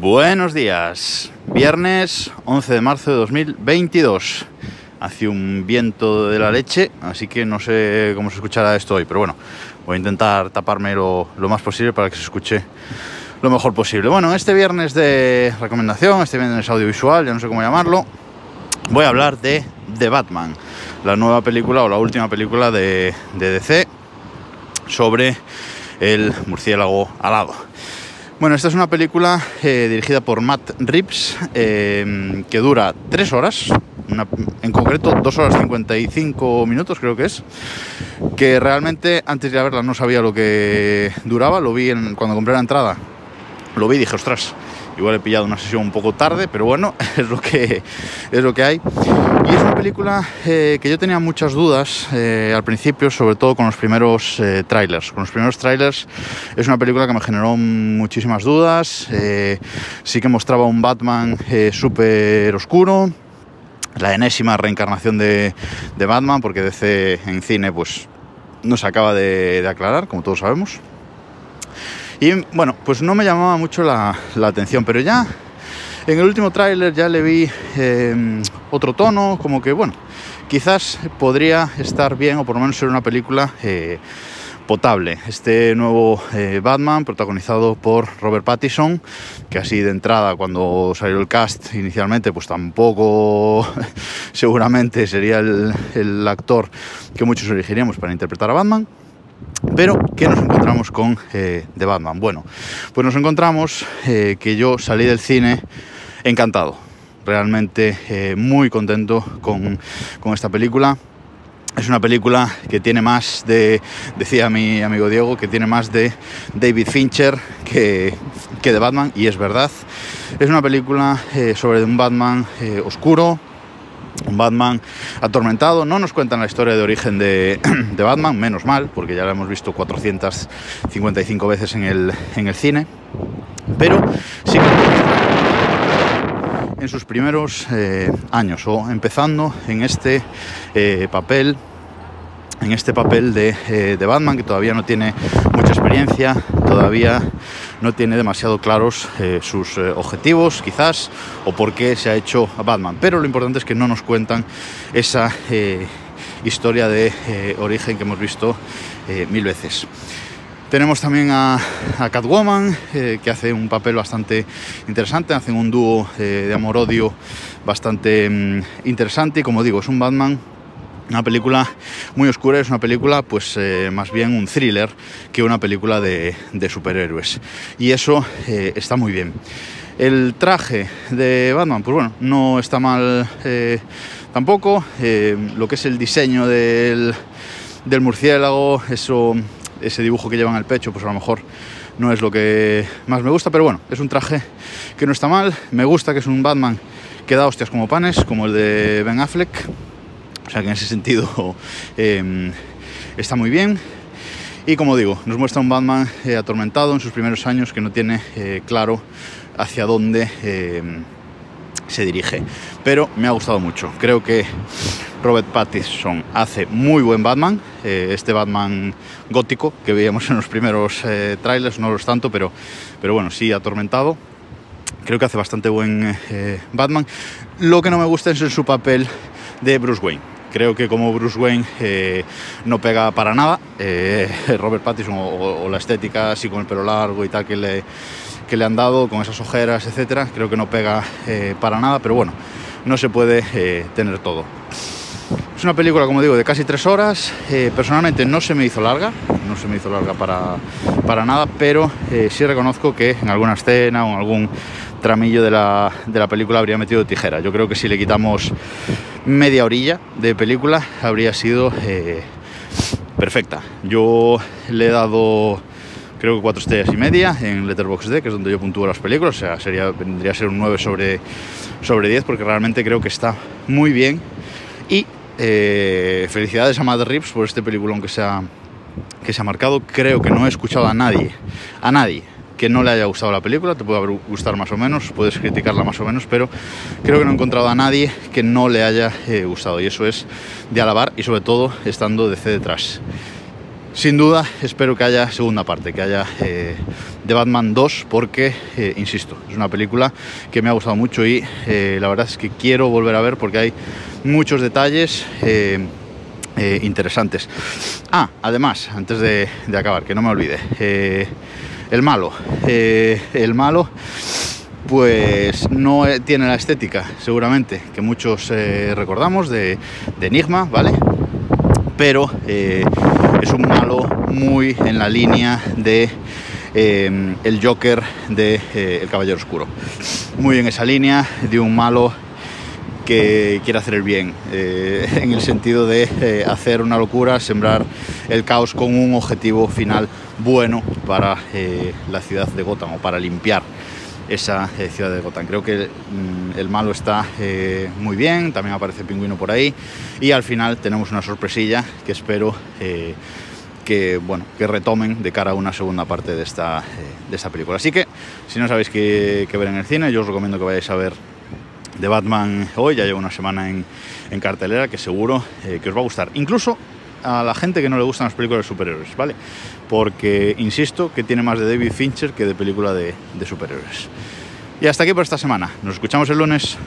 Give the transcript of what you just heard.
Buenos días, viernes 11 de marzo de 2022. Hace un viento de la leche, así que no sé cómo se escuchará esto hoy, pero bueno, voy a intentar taparme lo, más posible para que se escuche lo mejor posible. Bueno, este viernes de recomendación, este viernes audiovisual, ya no sé cómo llamarlo, voy a hablar de The Batman, la nueva película o la última película de, de DC sobre el murciélago alado. Bueno, esta es una película eh, dirigida por Matt Reeves eh, que dura tres horas, en concreto dos horas 55 minutos creo que es, que realmente antes de verla no sabía lo que duraba, lo vi en, cuando compré la entrada, lo vi y dije, ostras, Igual he pillado una sesión un poco tarde, pero bueno, es lo que, es lo que hay. Y es una película eh, que yo tenía muchas dudas eh, al principio, sobre todo con los primeros eh, trailers. Con los primeros trailers es una película que me generó muchísimas dudas. sí que mostraba un Batman súper oscuro, la enésima reencarnación de, de, Batman, porque DC en cine pues no se acaba de aclarar, como todos sabemos. Y bueno, pues no me llamaba mucho la, atención, pero ya en el último tráiler ya le vi em, otro tono, como que bueno, quizás podría estar bien o por lo menos ser una película eh, potable. Este nuevo eh, Batman, protagonizado por Robert Pattinson, que así de entrada, cuando salió el cast inicialmente, pues tampoco seguramente sería el, el actor que muchos elegiríamos para interpretar a Batman. Pero, ¿qué nos encontramos con eh, The Batman? Bueno, pues nos encontramos eh, que yo salí del cine encantado, realmente eh, muy contento con, esta película. Es una película que tiene más de, decía mi amigo Diego, que tiene más de David Fincher que, que de Batman, y es verdad. Es una película sobre un Batman oscuro, Batman atormentado. No nos cuentan la historia de origen de, Batman, menos mal, porque ya la hemos visto 455 veces en el, en el cine. Pero sí que en sus primeros eh, años o empezando en este eh, papel en este papel de, eh, de, Batman que todavía no tiene mucha experiencia, todavía no tiene demasiado claros eh, sus eh, objetivos, quizás, o por qué se ha hecho a Batman. Pero lo importante es que no nos cuentan esa eh, historia de origen que hemos visto mil veces. Tenemos también a, Catwoman, que hace un papel bastante interesante, hacen un dúo de amor-odio bastante mm, interesante y como digo, es un Batman una película muy oscura, es una película pues eh, más bien un thriller que una película de, superhéroes. Y eso eh, está muy bien. El traje de Batman, pues bueno, no está mal eh, tampoco. lo que es el diseño del, murciélago, eso, ese dibujo que lleva en el pecho, pues a lo mejor no es lo que más me gusta, pero bueno, es un traje que no está mal. Me gusta que es un Batman que da hostias como panes, como el de Ben Affleck o sea que en ese sentido em, está muy bien. Y como digo, nos muestra un Batman eh, atormentado en sus primeros años que no tiene eh, claro hacia dónde em, se dirige. Pero me ha gustado mucho. Creo que Robert Pattinson hace muy buen Batman. Eh, este Batman gótico que veíamos en los primeros trailers, no lo es tanto, pero, pero bueno, sí atormentado. Creo que hace bastante buen Batman. Lo que no me gusta es su papel de Bruce Wayne creo que como Bruce Wayne eh, no pega para nada. Eh, Robert Pattinson o, la estética así con el pelo largo y tal que le, que le han dado, con esas ojeras, etcétera, creo que no pega eh, para nada, pero bueno, no se puede tener todo. Es una película, como digo, de casi tres horas. personalmente no se me hizo larga, no se me hizo larga para, para nada, pero sí reconozco que en alguna escena o en algún tramillo de la, de la película habría metido tijera. Yo creo que si le quitamos media orilla de película habría sido eh, perfecta. Yo le he dado creo que cuatro estrellas y media en Letterboxd, que es donde yo puntúo las películas, o sea, sería, vendría a ser un 9 sobre, sobre 10 porque realmente creo que está muy bien. Y eh, felicidades a Matt Reeves por este película que se, ha, que se ha marcado. Creo que no he escuchado a nadie, a nadie que no le haya gustado la película, te puede gustar más o menos, puedes criticarla más o menos, pero creo que no he encontrado a nadie que no le haya eh, gustado y eso es de alabar y sobre todo estando de C detrás. sin duda espero que haya segunda parte, que haya eh, The Batman 2, porque, eh, insisto, es una película que me ha gustado mucho y eh, la verdad es que quiero volver a ver porque hay muchos detalles interesantes. Ah, además, antes de, acabar, que no me olvide, el malo. eh, el malo pues no eh, tiene la estética, seguramente, que muchos eh, recordamos de, Enigma, ¿vale? Pero es un malo muy en la línea de el Joker de El Caballero Oscuro. Muy en esa línea de un malo que quiere hacer el bien, eh, en el sentido de eh, hacer una locura, sembrar el caos con un objetivo final bueno para eh, la ciudad de Gotham o para limpiar esa eh, ciudad de Gotham. Creo que mm, el malo está eh, muy bien, también aparece Pingüino por ahí y al final tenemos una sorpresilla que espero eh, que, bueno, que retomen de cara a una segunda parte de esta, de esta película. Así que si no sabéis qué, qué ver en el cine, yo os recomiendo que vayáis a ver de Batman hoy, ya lleva una semana en, en cartelera, que seguro eh, que os va a gustar. Incluso a la gente que no le gustan las películas de superhéroes, ¿vale? Porque, insisto, que tiene más de David Fincher que de película de, de superhéroes. Y hasta aquí por esta semana. Nos escuchamos el lunes.